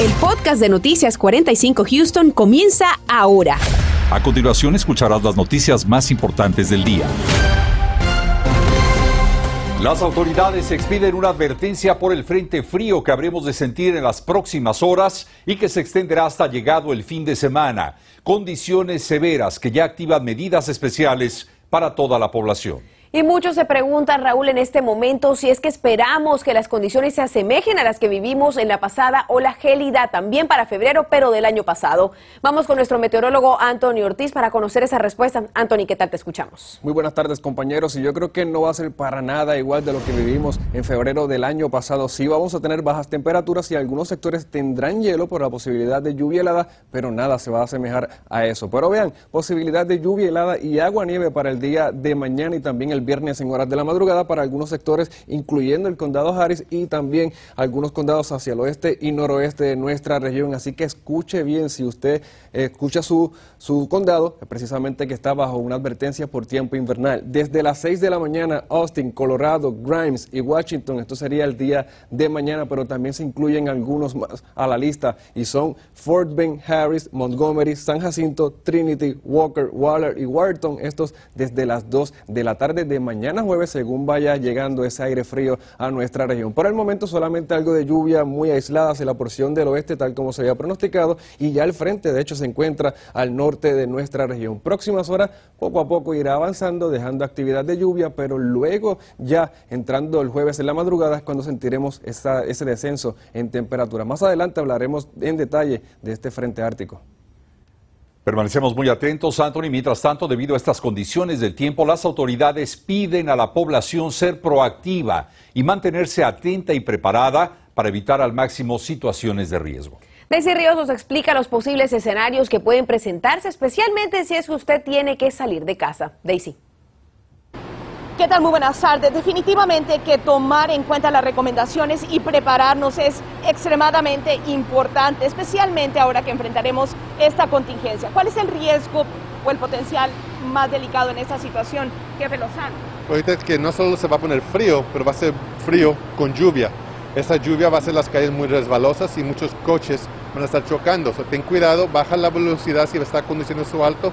El podcast de Noticias 45 Houston comienza ahora. A continuación escucharás las noticias más importantes del día. Las autoridades expiden una advertencia por el frente frío que habremos de sentir en las próximas horas y que se extenderá hasta llegado el fin de semana. Condiciones severas que ya activan medidas especiales para toda la población. Y muchos se preguntan, Raúl, en este momento si es que esperamos que las condiciones se asemejen a las que vivimos en la pasada ola gélida también para febrero, pero del año pasado. Vamos con nuestro meteorólogo Anthony Ortiz para conocer esa respuesta. Anthony, ¿qué tal te escuchamos? Muy buenas tardes, compañeros. Y yo creo que no va a ser para nada igual de lo que vivimos en febrero del año pasado. Sí vamos a tener bajas temperaturas y algunos sectores tendrán hielo por la posibilidad de lluvia helada, pero nada se va a asemejar a eso. Pero vean, posibilidad de lluvia helada y agua nieve para el día de mañana y también el el viernes en horas de la madrugada para algunos sectores, incluyendo el condado Harris y también algunos condados hacia el oeste y noroeste de nuestra región. Así que escuche bien si usted escucha su, su condado, precisamente que está bajo una advertencia por tiempo invernal. Desde las 6 de la mañana, Austin, Colorado, Grimes y Washington, esto sería el día de mañana, pero también se incluyen algunos más a la lista y son Fort Bend, Harris, Montgomery, San Jacinto, Trinity, Walker, Waller y Wharton, estos desde las 2 de la tarde de mañana jueves según vaya llegando ese aire frío a nuestra región. Por el momento solamente algo de lluvia muy aislada hacia la porción del oeste tal como se había pronosticado y ya el frente de hecho se encuentra al norte de nuestra región. Próximas horas poco a poco irá avanzando dejando actividad de lluvia pero luego ya entrando el jueves en la madrugada es cuando sentiremos ese descenso en temperatura. Más adelante hablaremos en detalle de este frente ártico. Permanecemos muy atentos, Anthony. Mientras tanto, debido a estas condiciones del tiempo, las autoridades piden a la población ser proactiva y mantenerse atenta y preparada para evitar al máximo situaciones de riesgo. Daisy Ríos nos explica los posibles escenarios que pueden presentarse, especialmente si es que usted tiene que salir de casa. Daisy. ¿Qué tal? Muy buenas tardes. Definitivamente que tomar en cuenta las recomendaciones y prepararnos es extremadamente importante, especialmente ahora que enfrentaremos esta contingencia. ¿Cuál es el riesgo o el potencial más delicado en esta situación, jefe Lozano? Ahorita es que no solo se va a poner frío, pero va a ser frío con lluvia. Esa lluvia va a hacer las calles muy resbalosas y muchos coches van a estar chocando. ten cuidado, baja la velocidad si está conduciendo su alto.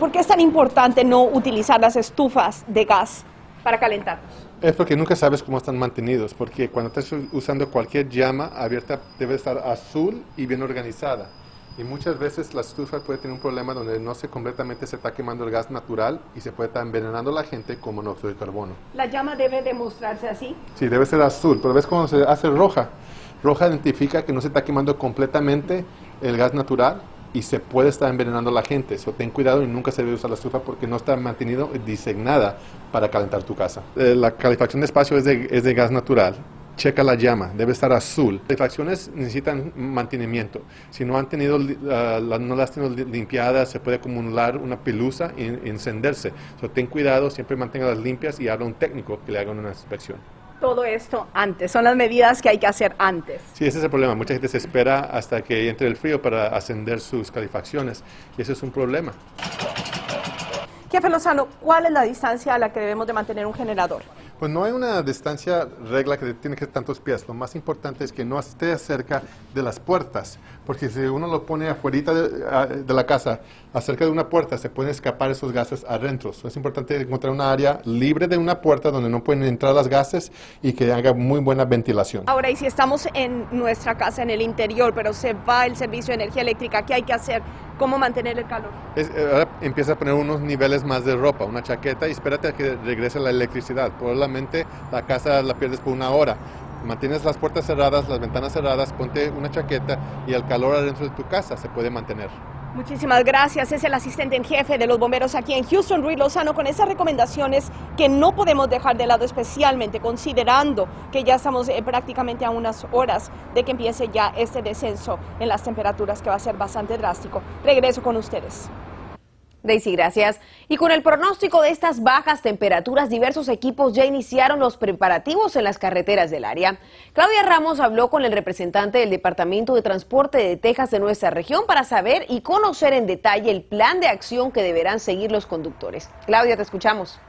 ¿Por qué es tan importante no utilizar las estufas de gas para calentarnos? Es porque nunca sabes cómo están mantenidos, porque cuando estás usando cualquier llama abierta debe estar azul y bien organizada. Y muchas veces la estufa puede tener un problema donde no se completamente se está quemando el gas natural y se puede estar envenenando a la gente con monóxido de carbono. ¿La llama debe demostrarse así? Sí, debe ser azul, pero ves cómo se hace roja. Roja identifica que no se está quemando completamente el gas natural y se puede estar envenenando a la gente. So, ten cuidado y nunca se debe usar la estufa porque no está mantenido, diseñada para calentar tu casa. Eh, la calefacción de espacio es de, es de gas natural. Checa la llama, debe estar azul. Las calefacciones necesitan mantenimiento. Si no han tenido, uh, no las tenido limpiadas, se puede acumular una pelusa y encenderse. So, ten cuidado, siempre manténgalas limpias y habla un técnico que le haga una inspección todo esto antes, son las medidas que hay que hacer antes. Sí, ese es el problema. Mucha gente se espera hasta que entre el frío para ascender sus calefacciones y eso es un problema. Jefe Lozano, ¿cuál es la distancia a la que debemos de mantener un generador? Pues no hay una distancia regla que tiene que ser tantos pies. Lo más importante es que no esté cerca de las puertas, porque si uno lo pone afuera de, de la casa, acerca de una puerta, se pueden escapar esos gases adentro. es importante encontrar una área libre de una puerta donde no pueden entrar los gases y que haga muy buena ventilación. Ahora, y si estamos en nuestra casa, en el interior, pero se va el servicio de energía eléctrica, ¿qué hay que hacer? ¿Cómo mantener el calor? Eh, ahora empieza a poner unos niveles más de ropa, una chaqueta y espérate a que regrese la electricidad. La casa la pierdes por una hora. Mantienes las puertas cerradas, las ventanas cerradas, ponte una chaqueta y el calor adentro de tu casa se puede mantener. Muchísimas gracias. Es el asistente en jefe de los bomberos aquí en Houston, Ruiz Lozano, con esas recomendaciones que no podemos dejar de lado, especialmente considerando que ya estamos eh, prácticamente a unas horas de que empiece ya este descenso en las temperaturas que va a ser bastante drástico. Regreso con ustedes. Daisy, gracias. Y con el pronóstico de estas bajas temperaturas, diversos equipos ya iniciaron los preparativos en las carreteras del área. Claudia Ramos habló con el representante del Departamento de Transporte de Texas de nuestra región para saber y conocer en detalle el plan de acción que deberán seguir los conductores. Claudia, te escuchamos.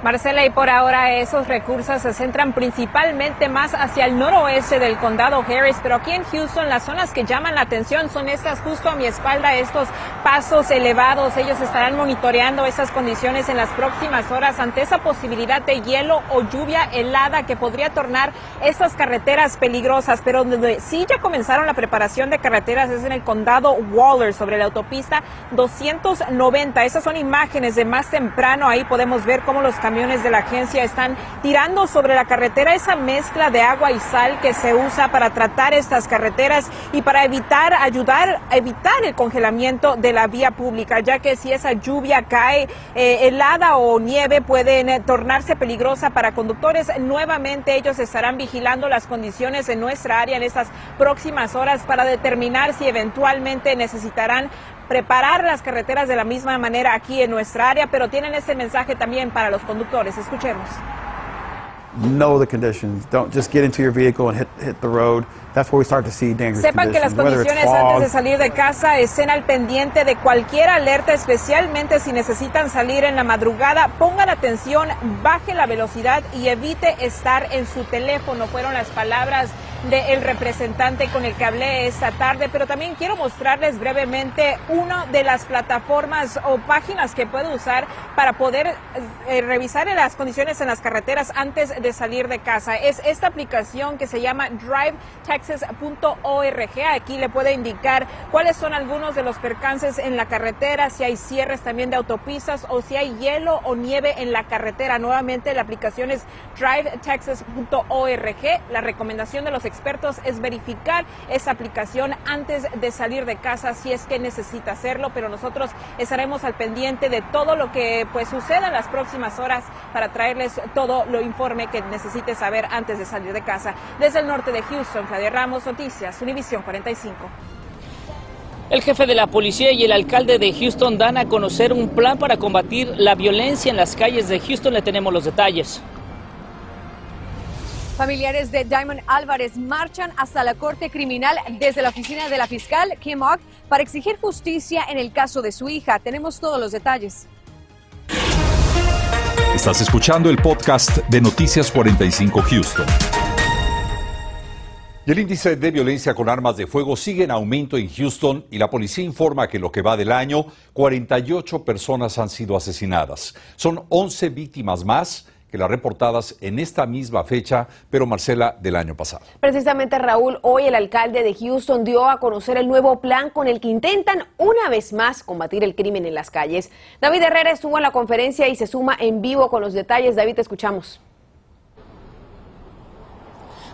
Marcela, y por ahora esos recursos se centran principalmente más hacia el noroeste del condado Harris, pero aquí en Houston las zonas que llaman la atención son estas justo a mi espalda, estos pasos elevados. Ellos estarán monitoreando esas condiciones en las próximas horas ante esa posibilidad de hielo o lluvia helada que podría tornar estas carreteras peligrosas, pero donde sí ya comenzaron la preparación de carreteras es en el condado Waller sobre la autopista 290. Esas son imágenes de más temprano, ahí podemos ver cómo los camiones de la agencia están tirando sobre la carretera esa mezcla de agua y sal que se usa para tratar estas carreteras y para evitar, ayudar a evitar el congelamiento de la vía pública, ya que si esa lluvia cae eh, helada o nieve pueden eh, tornarse peligrosa para conductores. Nuevamente ellos estarán vigilando las condiciones en nuestra área en estas próximas horas para determinar si eventualmente necesitarán preparar las carreteras de la misma manera aquí en nuestra área, pero tienen este mensaje también para los conductores. Escuchemos. Know the conditions. Don't just get into your vehicle and hit, hit the road. That's where we start to see dangerous Sepan que las condiciones antes de salir de casa estén al pendiente de cualquier alerta, especialmente si necesitan salir en la madrugada. Pongan atención, baje la velocidad y evite estar en su teléfono. Fueron las palabras del representante con el que hablé esta tarde, pero también quiero mostrarles brevemente una de las plataformas o páginas que puede usar para poder eh, revisar las condiciones en las carreteras antes de salir de casa. Es esta aplicación que se llama drivetexas.org. Aquí le puede indicar cuáles son algunos de los percances en la carretera, si hay cierres también de autopistas o si hay hielo o nieve en la carretera. Nuevamente la aplicación es drivetexas.org. La recomendación de los expertos es verificar esa aplicación antes de salir de casa si es que necesita hacerlo, pero nosotros estaremos al pendiente de todo lo que pues suceda en las próximas horas para traerles todo lo informe que necesite saber antes de salir de casa. Desde el norte de Houston, Claudia Ramos, Noticias, Univisión 45. El jefe de la policía y el alcalde de Houston dan a conocer un plan para combatir la violencia en las calles de Houston. Le tenemos los detalles. Familiares de Diamond Álvarez marchan hasta la Corte Criminal desde la oficina de la fiscal Kim Ogg para exigir justicia en el caso de su hija. Tenemos todos los detalles. Estás escuchando el podcast de Noticias 45 Houston. Y el índice de violencia con armas de fuego sigue en aumento en Houston y la policía informa que en lo que va del año, 48 personas han sido asesinadas. Son 11 víctimas más que las reportadas en esta misma fecha, pero Marcela, del año pasado. Precisamente, Raúl, hoy el alcalde de Houston dio a conocer el nuevo plan con el que intentan una vez más combatir el crimen en las calles. David Herrera estuvo en la conferencia y se suma en vivo con los detalles. David, te escuchamos.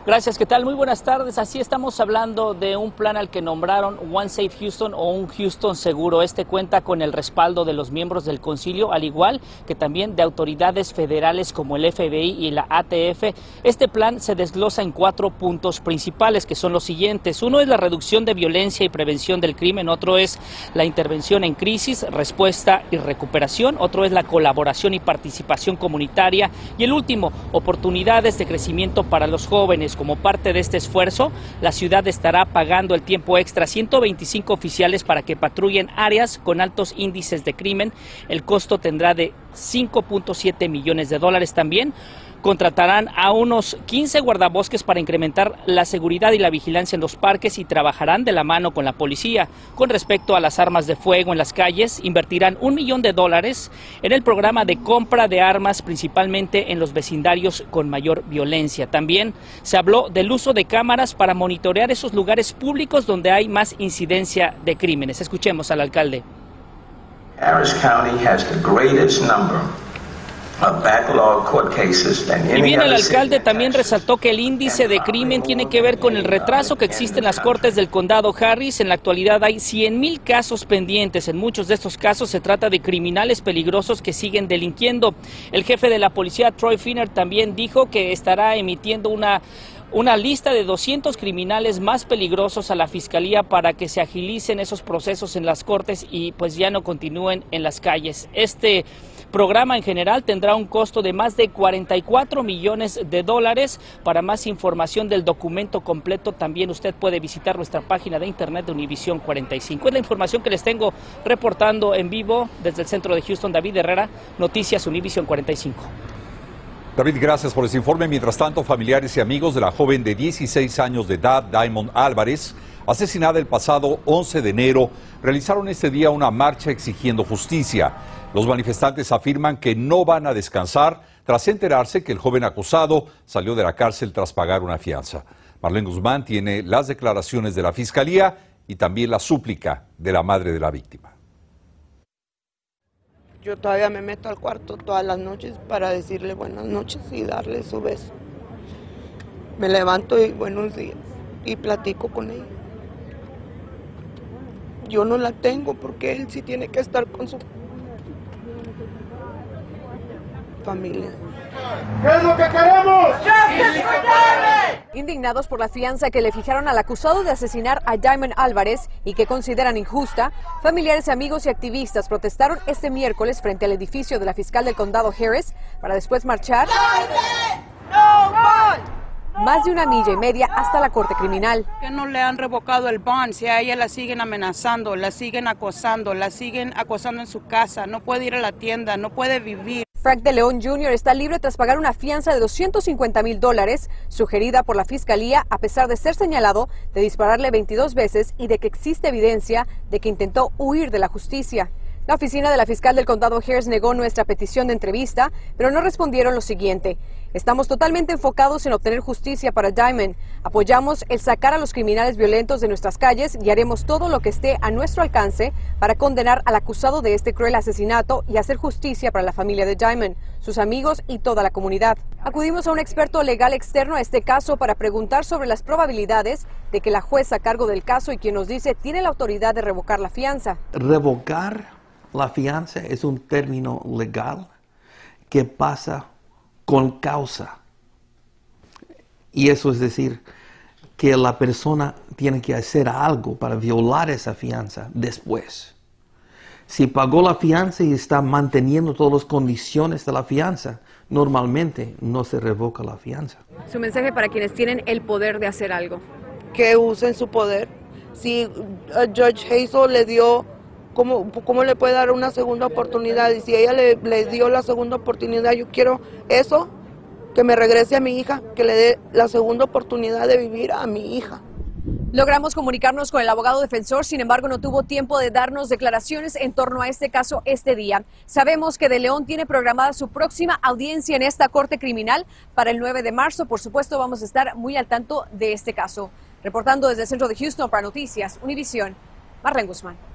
Gracias, ¿qué tal? Muy buenas tardes. Así estamos hablando de un plan al que nombraron One Safe Houston o un Houston seguro. Este cuenta con el respaldo de los miembros del concilio, al igual que también de autoridades federales como el FBI y la ATF. Este plan se desglosa en cuatro puntos principales, que son los siguientes. Uno es la reducción de violencia y prevención del crimen, otro es la intervención en crisis, respuesta y recuperación, otro es la colaboración y participación comunitaria y el último, oportunidades de crecimiento para los jóvenes. Como parte de este esfuerzo, la ciudad estará pagando el tiempo extra 125 oficiales para que patrullen áreas con altos índices de crimen. El costo tendrá de 5.7 millones de dólares también contratarán a unos 15 guardabosques para incrementar la seguridad y la vigilancia en los parques y trabajarán de la mano con la policía. Con respecto a las armas de fuego en las calles, invertirán un millón de dólares en el programa de compra de armas, principalmente en los vecindarios con mayor violencia. También se habló del uso de cámaras para monitorear esos lugares públicos donde hay más incidencia de crímenes. Escuchemos al alcalde. Harris County has the greatest number y bien, el alcalde también resaltó que el índice de crimen tiene que ver con el retraso que existe en las cortes del condado Harris. En la actualidad hay 100.000 casos pendientes. En muchos de estos casos se trata de criminales peligrosos que siguen delinquiendo. El jefe de la policía, Troy Finner, también dijo que estará emitiendo una una lista de 200 criminales más peligrosos a la fiscalía para que se agilicen esos procesos en las cortes y pues ya no continúen en las calles. Este programa en general tendrá un costo de más de 44 millones de dólares. Para más información del documento completo también usted puede visitar nuestra página de internet de Univisión 45. Es la información que les tengo reportando en vivo desde el centro de Houston, David Herrera, Noticias Univisión 45. David, gracias por ese informe. Mientras tanto, familiares y amigos de la joven de 16 años de edad, Diamond Álvarez, asesinada el pasado 11 de enero, realizaron este día una marcha exigiendo justicia. Los manifestantes afirman que no van a descansar tras enterarse que el joven acusado salió de la cárcel tras pagar una fianza. Marlene Guzmán tiene las declaraciones de la Fiscalía y también la súplica de la madre de la víctima. Yo todavía me meto al cuarto todas las noches para decirle buenas noches y darle su beso. Me levanto y buenos días y platico con ella. Yo no la tengo porque él sí tiene que estar con su familia. ¿Qué es lo que queremos? Indignados por la fianza que le fijaron al acusado de asesinar a Diamond Álvarez y que consideran injusta, familiares, amigos y activistas protestaron este miércoles frente al edificio de la fiscal del condado Harris para después marchar más de una milla y media hasta la corte criminal. Que no le han revocado el bond, si a ella la siguen amenazando, la siguen acosando, la siguen acosando en su casa, no puede ir a la tienda, no puede vivir. Frank de León Jr. está libre tras pagar una fianza de 250 mil dólares sugerida por la fiscalía a pesar de ser señalado de dispararle 22 veces y de que existe evidencia de que intentó huir de la justicia. La oficina de la fiscal del condado Harris negó nuestra petición de entrevista, pero no respondieron lo siguiente. Estamos totalmente enfocados en obtener justicia para Diamond. Apoyamos el sacar a los criminales violentos de nuestras calles y haremos todo lo que esté a nuestro alcance para condenar al acusado de este cruel asesinato y hacer justicia para la familia de Diamond, sus amigos y toda la comunidad. Acudimos a un experto legal externo a este caso para preguntar sobre las probabilidades de que la jueza a cargo del caso y quien nos dice tiene la autoridad de revocar la fianza. Revocar la fianza es un término legal que pasa con causa. Y eso es decir, que la persona tiene que hacer algo para violar esa fianza después. Si pagó la fianza y está manteniendo todas las condiciones de la fianza, normalmente no se revoca la fianza. Su mensaje para quienes tienen el poder de hacer algo. Que usen su poder. Si uh, Judge Hazel le dio ¿Cómo, ¿Cómo, le puede dar una segunda oportunidad? Y si ella le, le, dio la segunda oportunidad, yo quiero eso, que me regrese a mi hija, que le dé la segunda oportunidad de vivir a mi hija. Logramos comunicarnos con el abogado defensor, sin embargo no tuvo tiempo de darnos declaraciones en torno a este caso este día. Sabemos que De León tiene programada su próxima audiencia en esta corte criminal para el 9 de marzo. Por supuesto vamos a estar muy al tanto de este caso. Reportando desde el centro de Houston para Noticias, Univisión, Marlene Guzmán.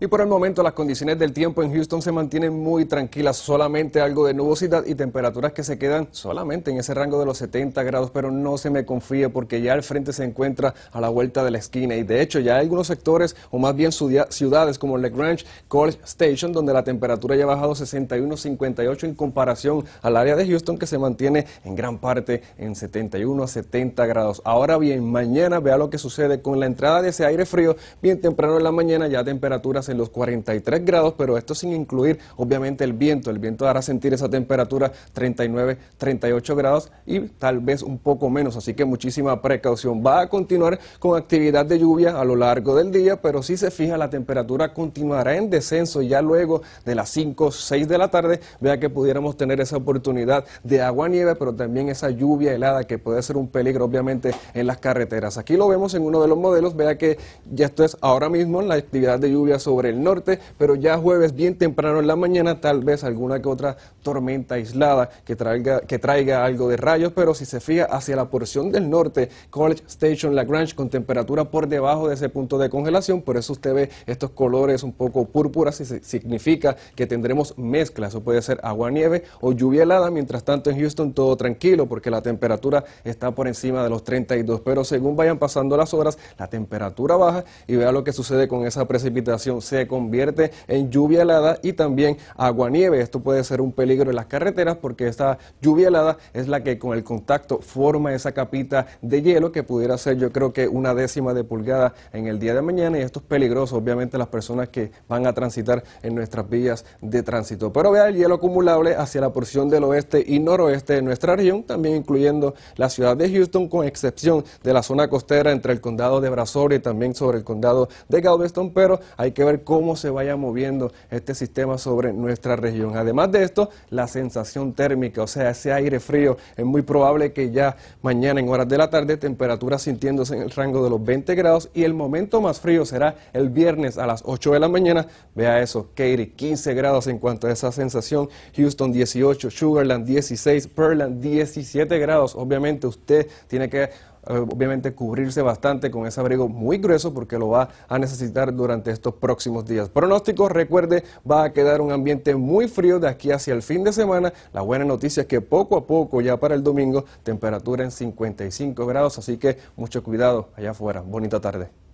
Y por el momento las condiciones del tiempo en Houston se mantienen muy tranquilas, solamente algo de nubosidad y temperaturas que se quedan solamente en ese rango de los 70 grados, pero no se me confíe porque ya el frente se encuentra a la vuelta de la esquina. Y de hecho ya hay algunos sectores o más bien ciudades como LaGrange College Station donde la temperatura ya ha bajado 61, 58 en comparación al área de Houston que se mantiene en gran parte en 71 a 70 grados. Ahora bien, mañana vea lo que sucede con la entrada de ese aire frío. Bien temprano en la mañana ya temperaturas en los 43 grados, pero esto sin incluir obviamente el viento. El viento hará sentir esa temperatura 39, 38 grados y tal vez un poco menos, así que muchísima precaución. Va a continuar con actividad de lluvia a lo largo del día, pero si se fija la temperatura continuará en descenso ya luego de las 5, 6 de la tarde. Vea que pudiéramos tener esa oportunidad de agua nieve, pero también esa lluvia helada que puede ser un peligro obviamente en las carreteras. Aquí lo vemos en uno de los modelos, vea que ya esto es ahora mismo la actividad de lluvia sobre el norte, pero ya jueves bien temprano en la mañana tal vez alguna que otra tormenta aislada que traiga, que traiga algo de rayos, pero si se fija hacia la porción del norte, College Station, Lagrange, con temperatura por debajo de ese punto de congelación, por eso usted ve estos colores un poco púrpuras significa que tendremos mezclas, o puede ser agua-nieve o lluvia helada, mientras tanto en Houston todo tranquilo porque la temperatura está por encima de los 32, pero según vayan pasando las horas, la temperatura baja y vea lo que sucede con esa precipitación se convierte en lluvia helada y también agua-nieve. Esto puede ser un peligro en las carreteras porque esta lluvia helada es la que con el contacto forma esa capita de hielo que pudiera ser yo creo que una décima de pulgada en el día de mañana y esto es peligroso obviamente las personas que van a transitar en nuestras vías de tránsito. Pero vea el hielo acumulable hacia la porción del oeste y noroeste de nuestra región, también incluyendo la ciudad de Houston con excepción de la zona costera entre el condado de Brazoria y también sobre el condado de Galveston, pero hay que ver cómo se vaya moviendo este sistema sobre nuestra región. Además de esto, la sensación térmica, o sea, ese aire frío, es muy probable que ya mañana en horas de la tarde temperaturas sintiéndose en el rango de los 20 grados y el momento más frío será el viernes a las 8 de la mañana. Vea eso, Katy, 15 grados en cuanto a esa sensación, Houston 18, Sugarland 16, Pearland 17 grados. Obviamente usted tiene que obviamente cubrirse bastante con ese abrigo muy grueso porque lo va a necesitar durante estos próximos días. Pronóstico, recuerde, va a quedar un ambiente muy frío de aquí hacia el fin de semana. La buena noticia es que poco a poco, ya para el domingo, temperatura en 55 grados, así que mucho cuidado allá afuera. Bonita tarde.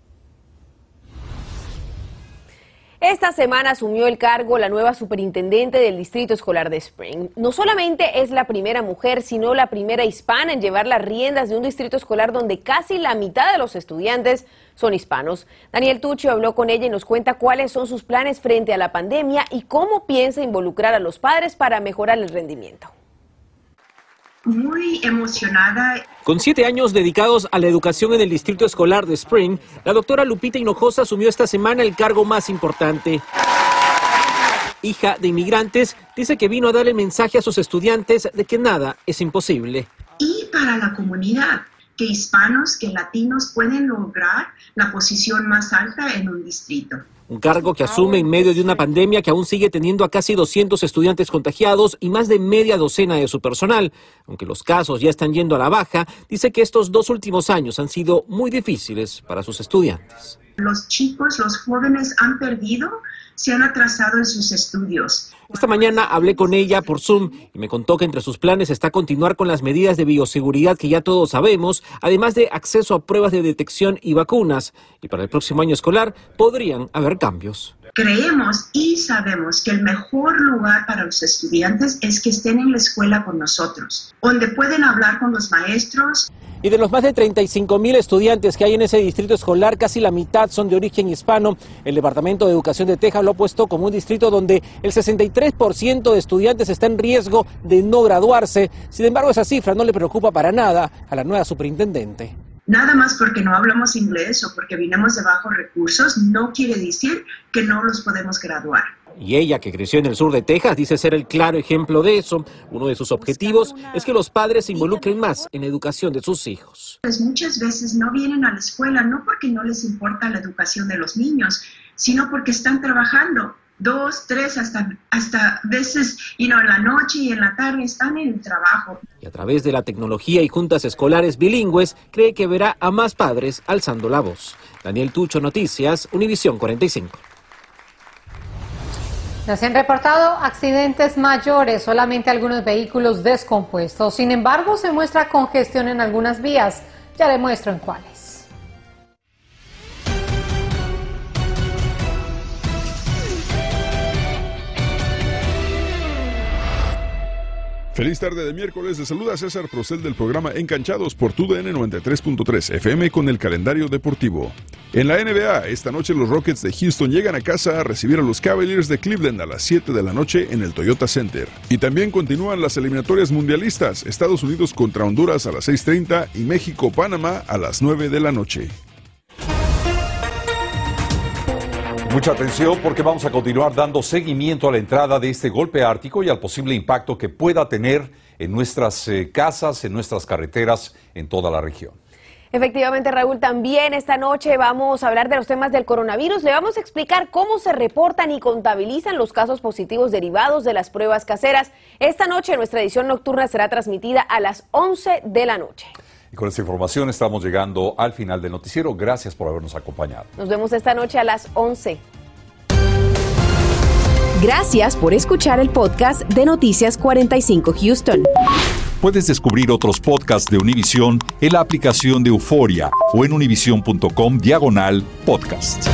Esta semana asumió el cargo la nueva superintendente del Distrito Escolar de Spring. No solamente es la primera mujer, sino la primera hispana en llevar las riendas de un distrito escolar donde casi la mitad de los estudiantes son hispanos. Daniel Tucci habló con ella y nos cuenta cuáles son sus planes frente a la pandemia y cómo piensa involucrar a los padres para mejorar el rendimiento muy emocionada. Con siete años dedicados a la educación en el distrito escolar de Spring, la doctora Lupita Hinojosa asumió esta semana el cargo más importante. Hija de inmigrantes, dice que vino a dar el mensaje a sus estudiantes de que nada es imposible. Y para la comunidad, que hispanos, que latinos pueden lograr la posición más alta en un distrito un cargo que asume en medio de una pandemia que aún sigue teniendo a casi 200 estudiantes contagiados y más de media docena de su personal. Aunque los casos ya están yendo a la baja, dice que estos dos últimos años han sido muy difíciles para sus estudiantes. Los chicos, los jóvenes han perdido, se han atrasado en sus estudios. Esta mañana hablé con ella por Zoom y me contó que entre sus planes está continuar con las medidas de bioseguridad que ya todos sabemos, además de acceso a pruebas de detección y vacunas. Y para el próximo año escolar podrían haber cambios. Creemos y sabemos que el mejor lugar para los estudiantes es que estén en la escuela con nosotros, donde pueden hablar con los maestros. Y de los más de 35 mil estudiantes que hay en ese distrito escolar, casi la mitad son de origen hispano. El Departamento de Educación de Texas lo ha puesto como un distrito donde el 63% de estudiantes está en riesgo de no graduarse. Sin embargo, esa cifra no le preocupa para nada a la nueva superintendente. Nada más porque no hablamos inglés o porque vinimos de bajos recursos no quiere decir que no los podemos graduar. Y ella, que creció en el sur de Texas, dice ser el claro ejemplo de eso. Uno de sus objetivos es que los padres se involucren más en la educación de sus hijos. Pues muchas veces no vienen a la escuela no porque no les importa la educación de los niños, sino porque están trabajando dos, tres, hasta, hasta veces, y no en la noche y en la tarde están en el trabajo. Y a través de la tecnología y juntas escolares bilingües, cree que verá a más padres alzando la voz. Daniel Tucho, Noticias, Univisión 45. No se han reportado accidentes mayores, solamente algunos vehículos descompuestos. Sin embargo, se muestra congestión en algunas vías. Ya le muestro en cuáles. Feliz tarde de miércoles. Le saluda César Procel del programa Enganchados por TUDN 93.3 FM con el calendario deportivo. En la NBA, esta noche los Rockets de Houston llegan a casa a recibir a los Cavaliers de Cleveland a las 7 de la noche en el Toyota Center. Y también continúan las eliminatorias mundialistas, Estados Unidos contra Honduras a las 6.30 y México-Panamá a las 9 de la noche. Mucha atención porque vamos a continuar dando seguimiento a la entrada de este golpe ártico y al posible impacto que pueda tener en nuestras eh, casas, en nuestras carreteras, en toda la región. Efectivamente, Raúl, también esta noche vamos a hablar de los temas del coronavirus. Le vamos a explicar cómo se reportan y contabilizan los casos positivos derivados de las pruebas caseras. Esta noche nuestra edición nocturna será transmitida a las 11 de la noche. Y con esta información estamos llegando al final del noticiero. Gracias por habernos acompañado. Nos vemos esta noche a las 11. Gracias por escuchar el podcast de Noticias 45 Houston. Puedes descubrir otros podcasts de Univision en la aplicación de Euforia o en univision.com diagonal podcast.